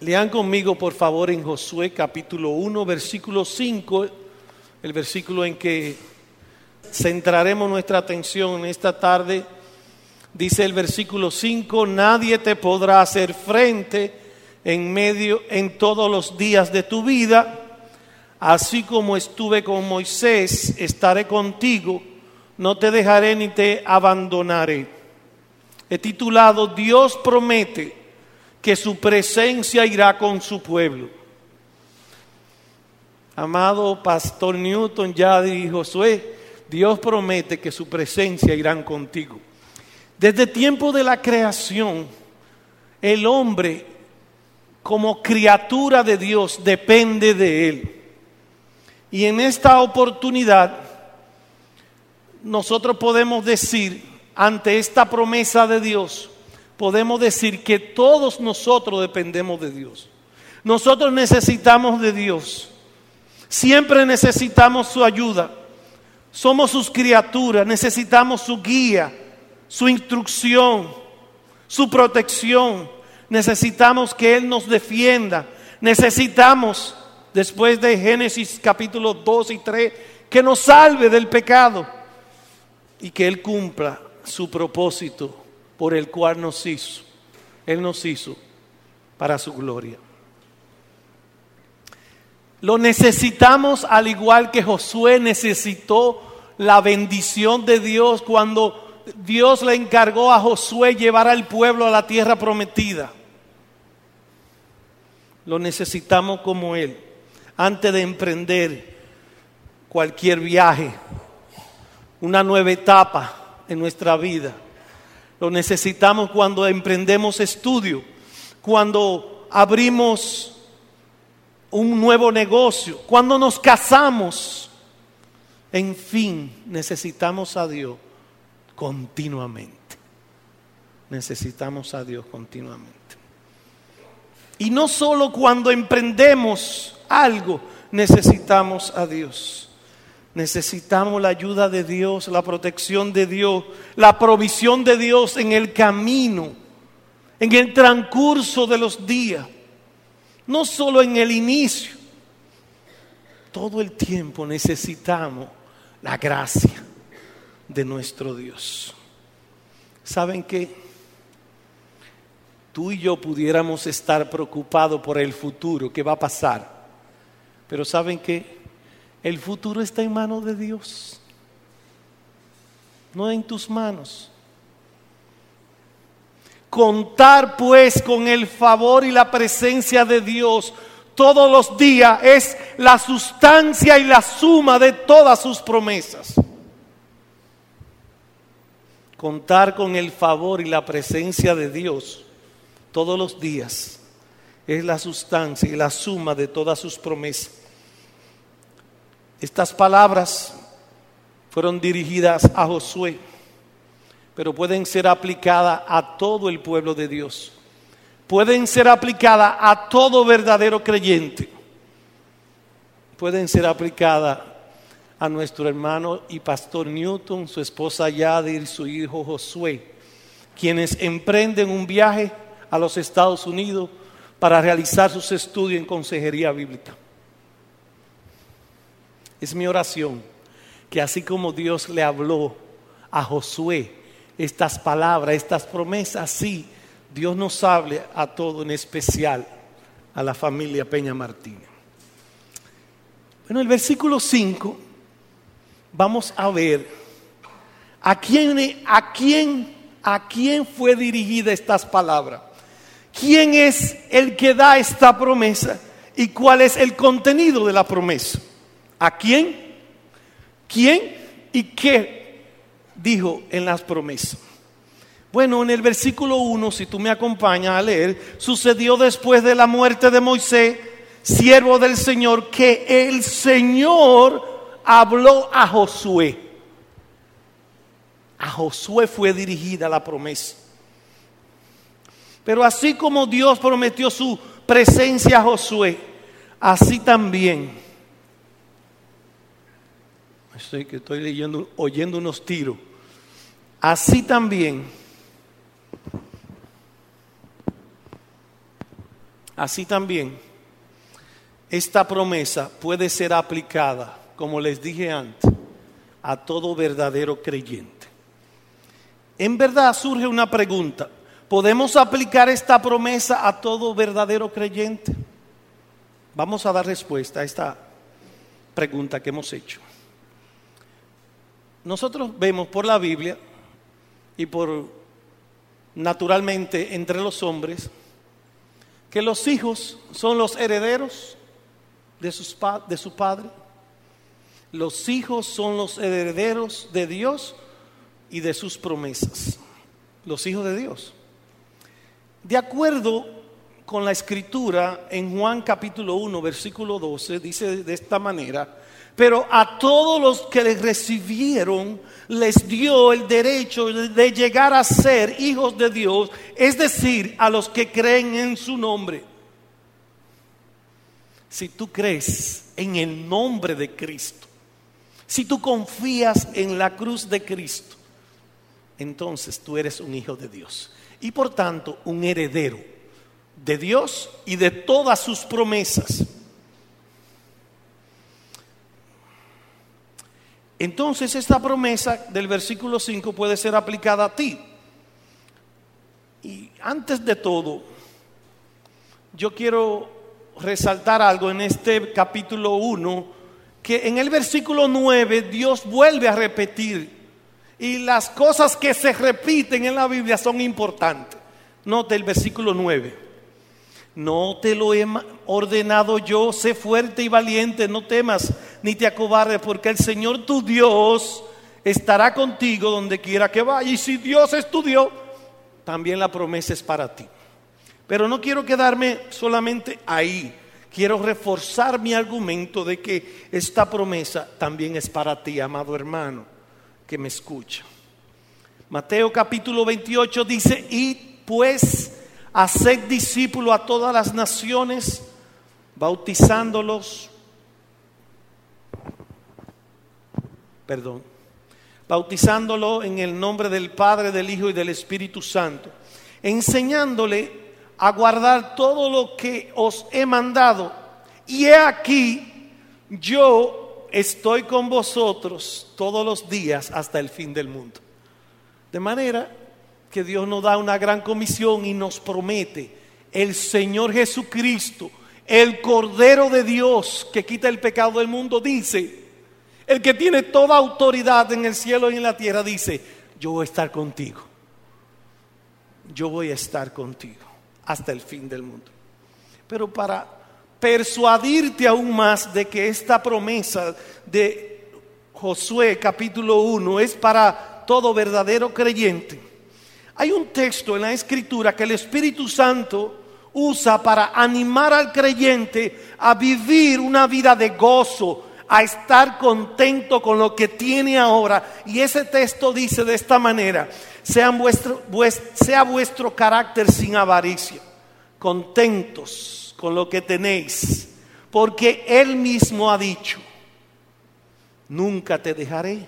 Lean conmigo, por favor, en Josué capítulo 1, versículo 5, el versículo en que centraremos nuestra atención en esta tarde. Dice el versículo 5, nadie te podrá hacer frente en medio en todos los días de tu vida, así como estuve con Moisés, estaré contigo, no te dejaré ni te abandonaré. He titulado Dios promete que su presencia irá con su pueblo. Amado Pastor Newton, Yadi y Josué, Dios promete que su presencia irá contigo. Desde tiempo de la creación, el hombre como criatura de Dios depende de Él. Y en esta oportunidad, nosotros podemos decir, ante esta promesa de Dios, podemos decir que todos nosotros dependemos de Dios. Nosotros necesitamos de Dios. Siempre necesitamos su ayuda. Somos sus criaturas, necesitamos su guía, su instrucción, su protección. Necesitamos que Él nos defienda. Necesitamos, después de Génesis capítulo 2 y 3, que nos salve del pecado y que Él cumpla su propósito por el cual nos hizo. Él nos hizo para su gloria. Lo necesitamos al igual que Josué necesitó la bendición de Dios cuando Dios le encargó a Josué llevar al pueblo a la tierra prometida. Lo necesitamos como Él antes de emprender cualquier viaje, una nueva etapa en nuestra vida. Lo necesitamos cuando emprendemos estudio, cuando abrimos un nuevo negocio, cuando nos casamos. En fin, necesitamos a Dios continuamente. Necesitamos a Dios continuamente. Y no solo cuando emprendemos algo, necesitamos a Dios. Necesitamos la ayuda de Dios, la protección de Dios, la provisión de Dios en el camino, en el transcurso de los días, no solo en el inicio. Todo el tiempo necesitamos la gracia de nuestro Dios. ¿Saben qué? Tú y yo pudiéramos estar preocupados por el futuro, qué va a pasar. Pero ¿saben qué? El futuro está en manos de Dios, no en tus manos. Contar pues con el favor y la presencia de Dios todos los días es la sustancia y la suma de todas sus promesas. Contar con el favor y la presencia de Dios todos los días es la sustancia y la suma de todas sus promesas. Estas palabras fueron dirigidas a Josué, pero pueden ser aplicadas a todo el pueblo de Dios. Pueden ser aplicadas a todo verdadero creyente. Pueden ser aplicadas a nuestro hermano y pastor Newton, su esposa Yadir, su hijo Josué, quienes emprenden un viaje a los Estados Unidos para realizar sus estudios en consejería bíblica. Es mi oración que así como Dios le habló a Josué estas palabras, estas promesas, así Dios nos hable a todo, en especial a la familia Peña Martínez. Bueno, el versículo 5, vamos a ver a quién, a quién, a quién fue dirigida estas palabras. ¿Quién es el que da esta promesa y cuál es el contenido de la promesa? ¿A quién? ¿Quién y qué dijo en las promesas? Bueno, en el versículo 1, si tú me acompañas a leer, sucedió después de la muerte de Moisés, siervo del Señor, que el Señor habló a Josué. A Josué fue dirigida la promesa. Pero así como Dios prometió su presencia a Josué, así también Estoy que estoy leyendo, oyendo unos tiros. Así también, Así también, esta promesa puede ser aplicada, como les dije antes, a todo verdadero creyente. En verdad surge una pregunta. ¿Podemos aplicar esta promesa a todo verdadero creyente? Vamos a dar respuesta a esta pregunta que hemos hecho. Nosotros vemos por la Biblia y por naturalmente entre los hombres que los hijos son los herederos de, sus, de su padre. Los hijos son los herederos de Dios y de sus promesas. Los hijos de Dios. De acuerdo con la escritura en Juan capítulo 1, versículo 12, dice de esta manera, pero a todos los que le recibieron les dio el derecho de llegar a ser hijos de Dios, es decir, a los que creen en su nombre. Si tú crees en el nombre de Cristo, si tú confías en la cruz de Cristo, entonces tú eres un hijo de Dios y por tanto un heredero de Dios y de todas sus promesas. Entonces esta promesa del versículo 5 puede ser aplicada a ti. Y antes de todo, yo quiero resaltar algo en este capítulo 1, que en el versículo 9 Dios vuelve a repetir. Y las cosas que se repiten en la Biblia son importantes. Note el versículo 9. No te lo he ordenado yo, sé fuerte y valiente, no temas ni te acobardes, porque el Señor tu Dios estará contigo donde quiera que vaya. Y si Dios es tu Dios, también la promesa es para ti. Pero no quiero quedarme solamente ahí. Quiero reforzar mi argumento de que esta promesa también es para ti, amado hermano, que me escucha. Mateo capítulo 28 dice, y pues Haced discípulo a todas las naciones, bautizándolos, perdón, bautizándolo en el nombre del Padre, del Hijo y del Espíritu Santo, enseñándole a guardar todo lo que os he mandado. Y he aquí, yo estoy con vosotros todos los días hasta el fin del mundo. De manera que Dios nos da una gran comisión y nos promete el Señor Jesucristo, el Cordero de Dios que quita el pecado del mundo, dice, el que tiene toda autoridad en el cielo y en la tierra, dice, yo voy a estar contigo. Yo voy a estar contigo hasta el fin del mundo. Pero para persuadirte aún más de que esta promesa de Josué capítulo 1 es para todo verdadero creyente, hay un texto en la escritura que el Espíritu Santo usa para animar al creyente a vivir una vida de gozo, a estar contento con lo que tiene ahora. Y ese texto dice de esta manera, sea vuestro carácter sin avaricia, contentos con lo que tenéis, porque Él mismo ha dicho, nunca te dejaré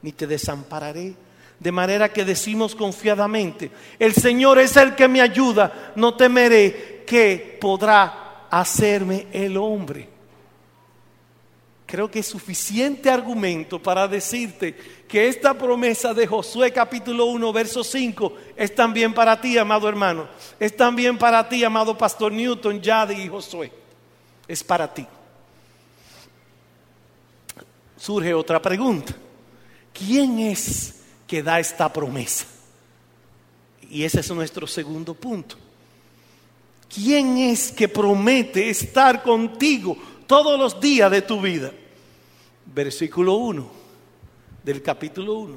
ni te desampararé de manera que decimos confiadamente, el Señor es el que me ayuda, no temeré que podrá hacerme el hombre. Creo que es suficiente argumento para decirte que esta promesa de Josué capítulo 1, verso 5 es también para ti, amado hermano. Es también para ti, amado pastor Newton, Yadi y Josué. Es para ti. Surge otra pregunta. ¿Quién es que da esta promesa. Y ese es nuestro segundo punto. ¿Quién es que promete estar contigo todos los días de tu vida? Versículo 1 del capítulo 1.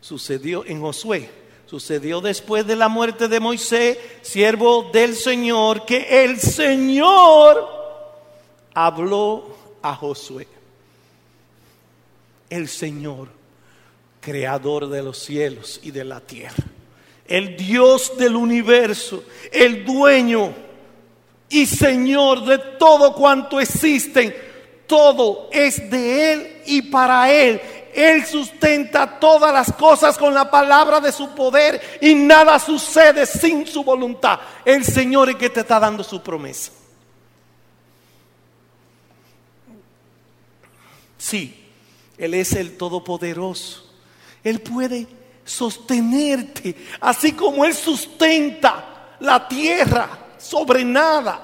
Sucedió en Josué. Sucedió después de la muerte de Moisés, siervo del Señor, que el Señor habló a Josué. El Señor creador de los cielos y de la tierra, el Dios del universo, el dueño y Señor de todo cuanto existe, todo es de Él y para Él. Él sustenta todas las cosas con la palabra de su poder y nada sucede sin su voluntad. El Señor es que te está dando su promesa. Sí, Él es el Todopoderoso. Él puede sostenerte, así como Él sustenta la tierra sobre nada,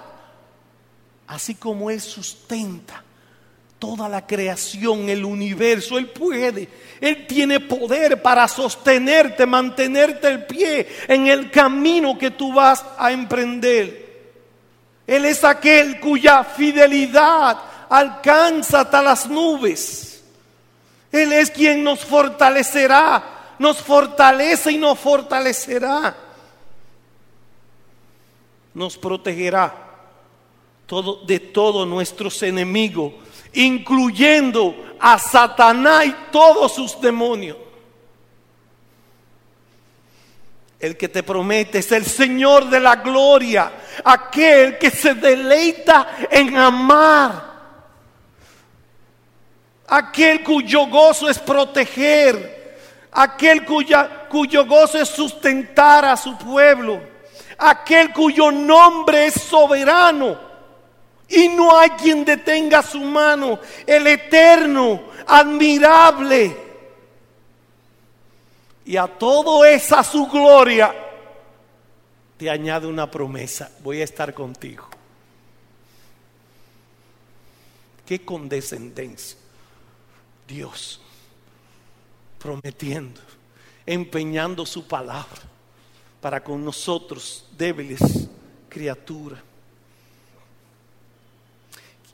así como Él sustenta toda la creación, el universo, Él puede, Él tiene poder para sostenerte, mantenerte el pie en el camino que tú vas a emprender. Él es aquel cuya fidelidad alcanza hasta las nubes. Él es quien nos fortalecerá, nos fortalece y nos fortalecerá. Nos protegerá de todos nuestros enemigos, incluyendo a Satanás y todos sus demonios. El que te promete es el Señor de la gloria, aquel que se deleita en amar aquel cuyo gozo es proteger, aquel cuyo gozo es sustentar a su pueblo, aquel cuyo nombre es soberano y no hay quien detenga su mano, el eterno, admirable. Y a todo esa su gloria te añade una promesa, voy a estar contigo. Qué condescendencia. Dios prometiendo, empeñando su palabra para con nosotros, débiles criaturas.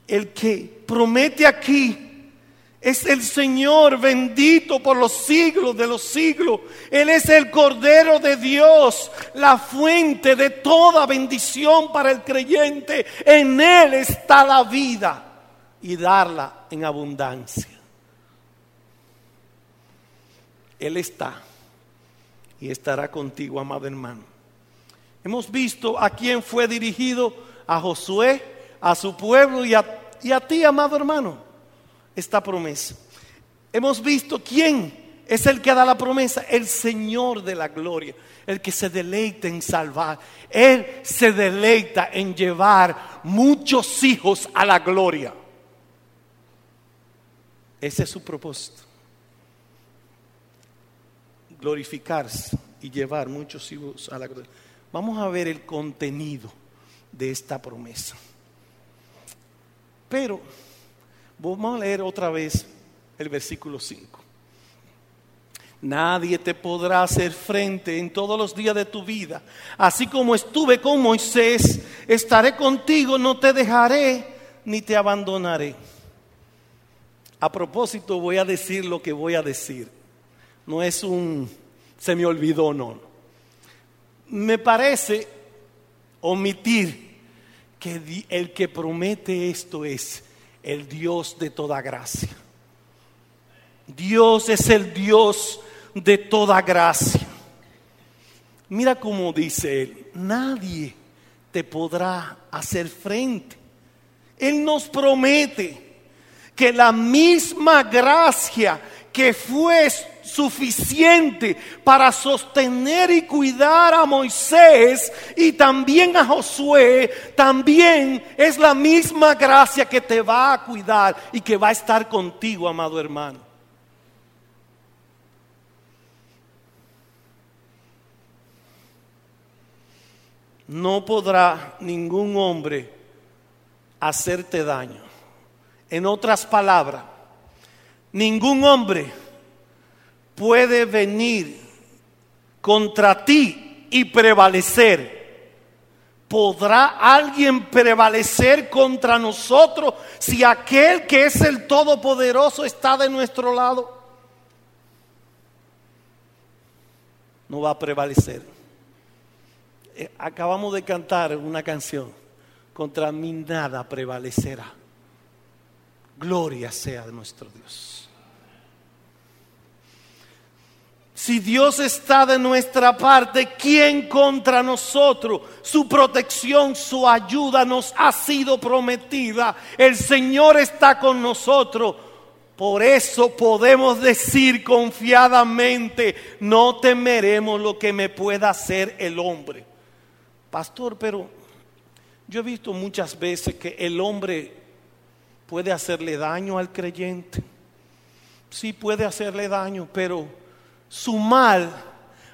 El que promete aquí es el Señor bendito por los siglos de los siglos. Él es el Cordero de Dios, la fuente de toda bendición para el creyente. En Él está la vida y darla en abundancia. Él está y estará contigo, amado hermano. Hemos visto a quién fue dirigido, a Josué, a su pueblo y a, ti, amado hermano, esta promesa. Hemos visto quién es el que da la promesa, el Señor de la gloria, el que se deleita en salvar. Él se deleita en llevar muchos hijos a la gloria. Ese es su propósito glorificarse y llevar muchos hijos a la gloria. Vamos a ver el contenido de esta promesa. Pero vamos a leer otra vez el versículo 5. Nadie te podrá hacer frente en todos los días de tu vida. Así como estuve con Moisés, estaré contigo, no te dejaré ni te abandonaré. A propósito, voy a decir lo que voy a decir no es un se me olvidó, no. Me parece omitir que el que promete esto es el Dios de toda gracia. Dios es el Dios de toda gracia. Mira cómo dice él, nadie te podrá hacer frente. Él nos promete que la misma gracia que fue suficiente para sostener y cuidar a Moisés y también a Josué, también es la misma gracia que te va a cuidar y que va a estar contigo, amado hermano. No podrá ningún hombre hacerte daño. En otras palabras, ningún hombre puede venir contra ti y prevalecer. ¿Podrá alguien prevalecer contra nosotros si aquel que es el Todopoderoso está de nuestro lado? No va a prevalecer. Eh, acabamos de cantar una canción. Contra mí nada prevalecerá. Gloria sea de nuestro Dios. Si Dios está de nuestra parte, ¿quién contra nosotros? Su protección, su ayuda nos ha sido prometida. El Señor está con nosotros. Por eso podemos decir confiadamente, no temeremos lo que me pueda hacer el hombre. Pastor, pero yo he visto muchas veces que el hombre puede hacerle daño al creyente. Sí puede hacerle daño, pero su mal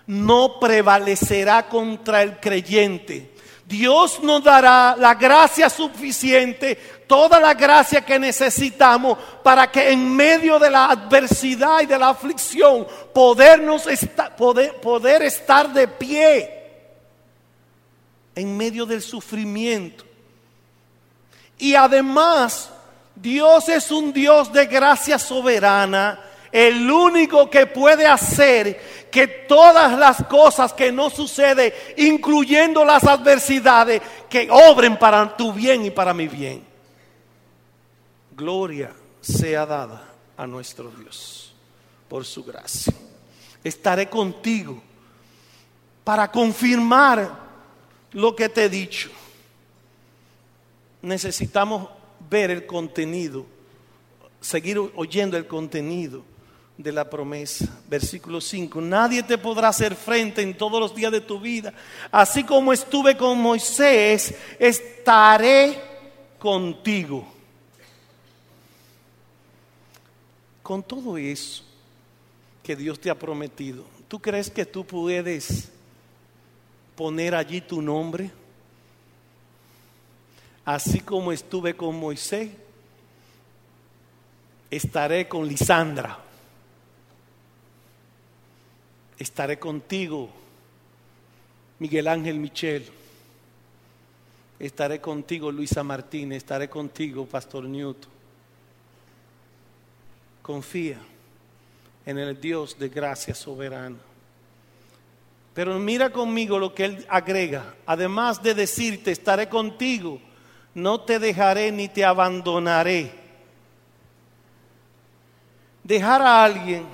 no prevalecerá contra el creyente. Dios nos dará la gracia suficiente, toda la gracia que necesitamos para que en medio de la adversidad y de la aflicción podernos poder, poder estar de pie en medio del sufrimiento. Y además, Dios es un Dios de gracia soberana, el único que puede hacer que todas las cosas que no suceden, incluyendo las adversidades, que obren para tu bien y para mi bien. Gloria sea dada a nuestro Dios por su gracia. Estaré contigo para confirmar lo que te he dicho. Necesitamos ver el contenido, seguir oyendo el contenido de la promesa. Versículo 5, nadie te podrá hacer frente en todos los días de tu vida. Así como estuve con Moisés, estaré contigo. Con todo eso que Dios te ha prometido, ¿tú crees que tú puedes poner allí tu nombre? Así como estuve con Moisés, estaré con Lisandra. Estaré contigo, Miguel Ángel Michel. Estaré contigo, Luisa Martínez. Estaré contigo, Pastor Newton. Confía en el Dios de gracia soberana. Pero mira conmigo lo que él agrega. Además de decirte, estaré contigo, no te dejaré ni te abandonaré. Dejar a alguien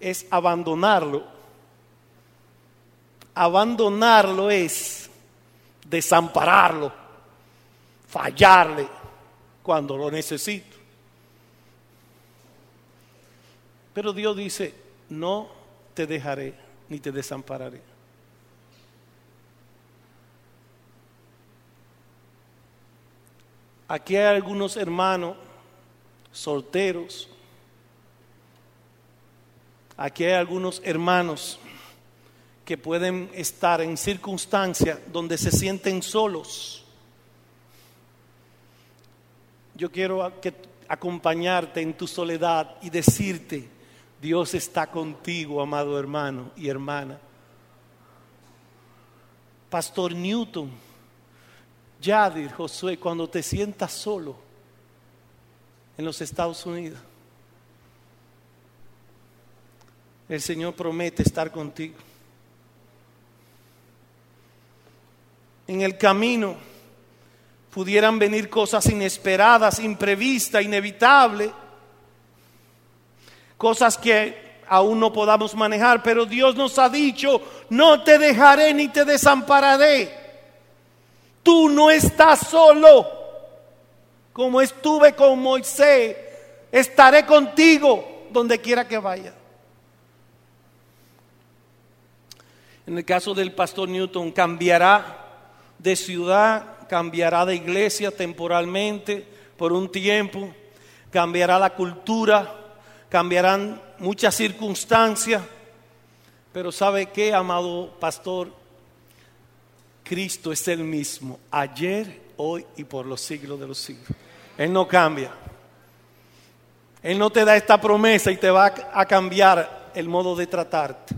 es abandonarlo. Abandonarlo es desampararlo, fallarle cuando lo necesito. Pero Dios dice, no te dejaré ni te desampararé. Aquí hay algunos hermanos solteros. Aquí hay algunos hermanos que pueden estar en circunstancias donde se sienten solos. Yo quiero acompañarte en tu soledad y decirte, Dios está contigo, amado hermano y hermana. Pastor Newton, Yadir, Josué, cuando te sientas solo en los Estados Unidos, el Señor promete estar contigo. En el camino pudieran venir cosas inesperadas, imprevistas, inevitables cosas que aún no podamos manejar, pero Dios nos ha dicho, no te dejaré ni te desampararé. Tú no estás solo, como estuve con Moisés, estaré contigo donde quiera que vaya. En el caso del pastor Newton, cambiará de ciudad, cambiará de iglesia temporalmente por un tiempo, cambiará la cultura, cambiarán muchas circunstancias, pero ¿sabe qué, amado pastor? Cristo es el mismo, ayer, hoy y por los siglos de los siglos. Él no cambia. Él no te da esta promesa y te va a cambiar el modo de tratarte.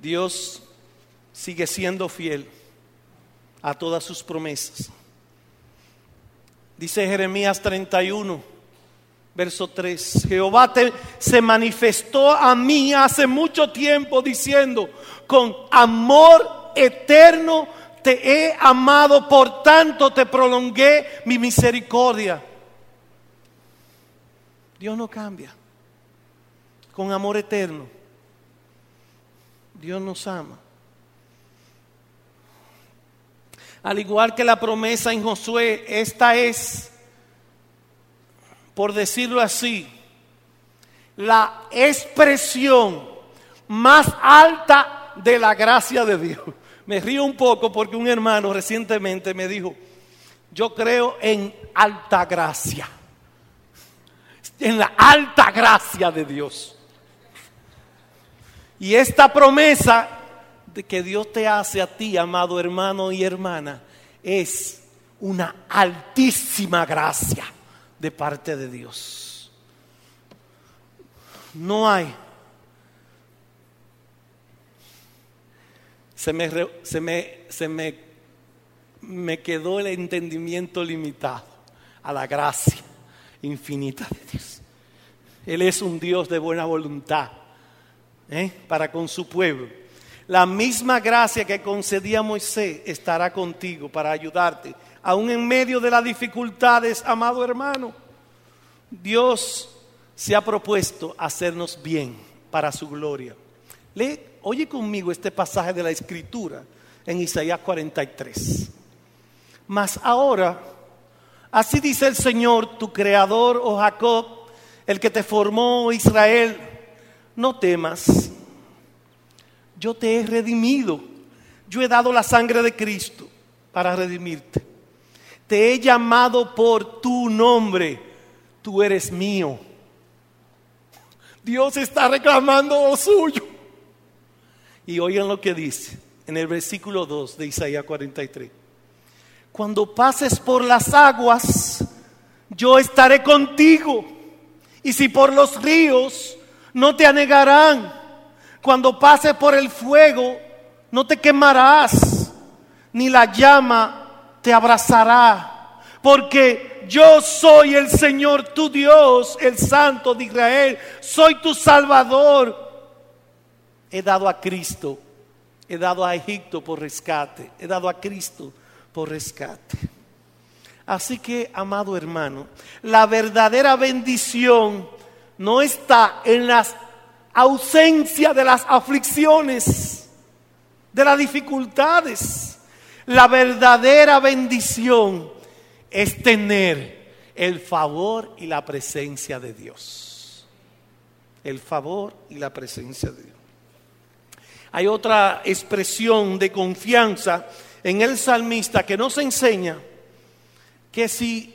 Dios sigue siendo fiel a todas sus promesas. Dice Jeremías 31, verso 3. Jehová se manifestó a mí hace mucho tiempo diciendo, con amor eterno te he amado, por tanto te prolongué mi misericordia. Dios no cambia. Con amor eterno. Dios nos ama. Al igual que la promesa en Josué, esta es, por decirlo así, la expresión más alta de la gracia de Dios. Me río un poco porque un hermano recientemente me dijo, yo creo en alta gracia, en la alta gracia de Dios. Y esta promesa de que Dios te hace a ti, amado hermano y hermana, es una altísima gracia de parte de Dios. No hay. Se me, se me, se me, me quedó el entendimiento limitado a la gracia infinita de Dios. Él es un Dios de buena voluntad ¿eh? para con su pueblo. La misma gracia que concedía a Moisés estará contigo para ayudarte, aún en medio de las dificultades, amado hermano. Dios se ha propuesto hacernos bien para su gloria. Lee, oye conmigo este pasaje de la Escritura en Isaías 43. Mas ahora, así dice el Señor, tu creador, oh Jacob, el que te formó, Israel, no temas, yo te he redimido, yo he dado la sangre de Cristo para redimirte. Te he llamado por tu nombre, tú eres mío. Dios está reclamando lo suyo. Y oigan lo que dice en el versículo 2 de Isaías 43. Cuando pases por las aguas, yo estaré contigo. Y si por los ríos, no te anegarán. Cuando pases por el fuego, no te quemarás, ni la llama te abrazará. Porque yo soy el Señor tu Dios, el Santo de Israel. Soy tu Salvador. He dado a Cristo, he dado a Egipto por rescate, he dado a Cristo por rescate. Así que, amado hermano, la verdadera bendición no está en la ausencia de las aflicciones, de las dificultades. La verdadera bendición es tener el favor y la presencia de Dios. El favor y la presencia de Dios. Hay otra expresión de confianza en el salmista que nos enseña que si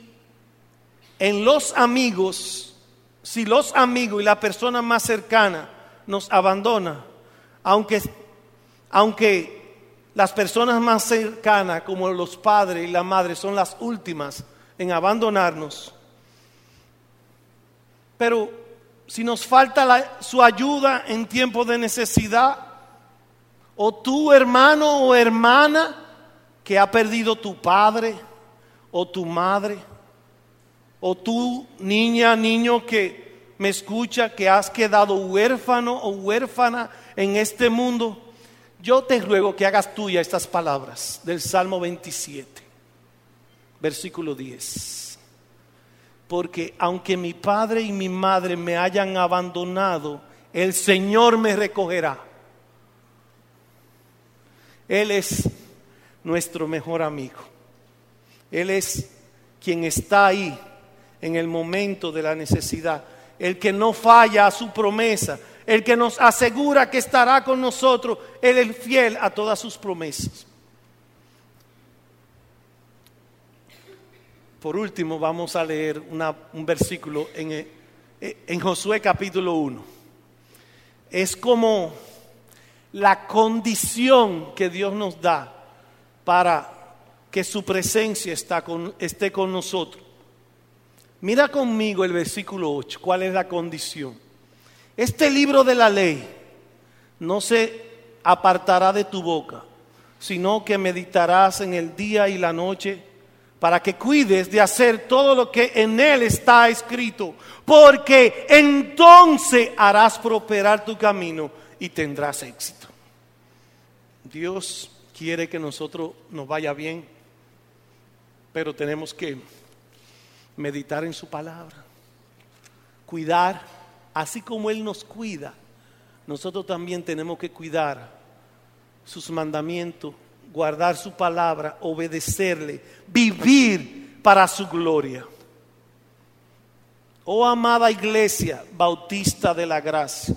en los amigos si los amigos y la persona más cercana nos abandona, aunque, aunque las personas más cercanas, como los padres y la madre, son las últimas en abandonarnos, pero si nos falta su ayuda en tiempo de necesidad, o tu hermano o hermana que ha perdido tu padre o tu madre, o tú, niña, niño que me escucha, que has quedado huérfano o huérfana en este mundo, yo te ruego que hagas tuya estas palabras del Salmo 27, versículo 10. Porque aunque mi padre y mi madre me hayan abandonado, el Señor me recogerá. Él es nuestro mejor amigo. Él es quien está ahí en el momento de la necesidad, el que no falla a su promesa, el que nos asegura que estará con nosotros, Él es fiel a todas sus promesas. Por último, vamos a leer un versículo en, en Josué capítulo 1. Es como la condición que Dios nos da para que su presencia está con, esté con nosotros. Mira conmigo el versículo 8, cuál es la condición. Este libro de la ley no se apartará de tu boca, sino que meditarás en el día y la noche para que cuides de hacer todo lo que en él está escrito, porque entonces harás prosperar tu camino y tendrás éxito. Dios quiere que nosotros nos vaya bien, pero tenemos que meditar en su palabra, cuidar, así como Él nos cuida, nosotros también tenemos que cuidar sus mandamientos, guardar su palabra, obedecerle, vivir para su gloria. Oh amada iglesia bautista de la gracia,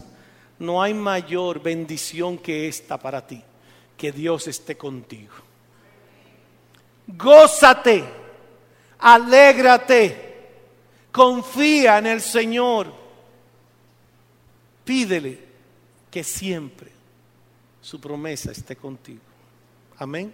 no hay mayor bendición que esta para ti, que Dios esté contigo. Gózate, alégrate, confía en el Señor, pídele que siempre su promesa esté contigo. Amén.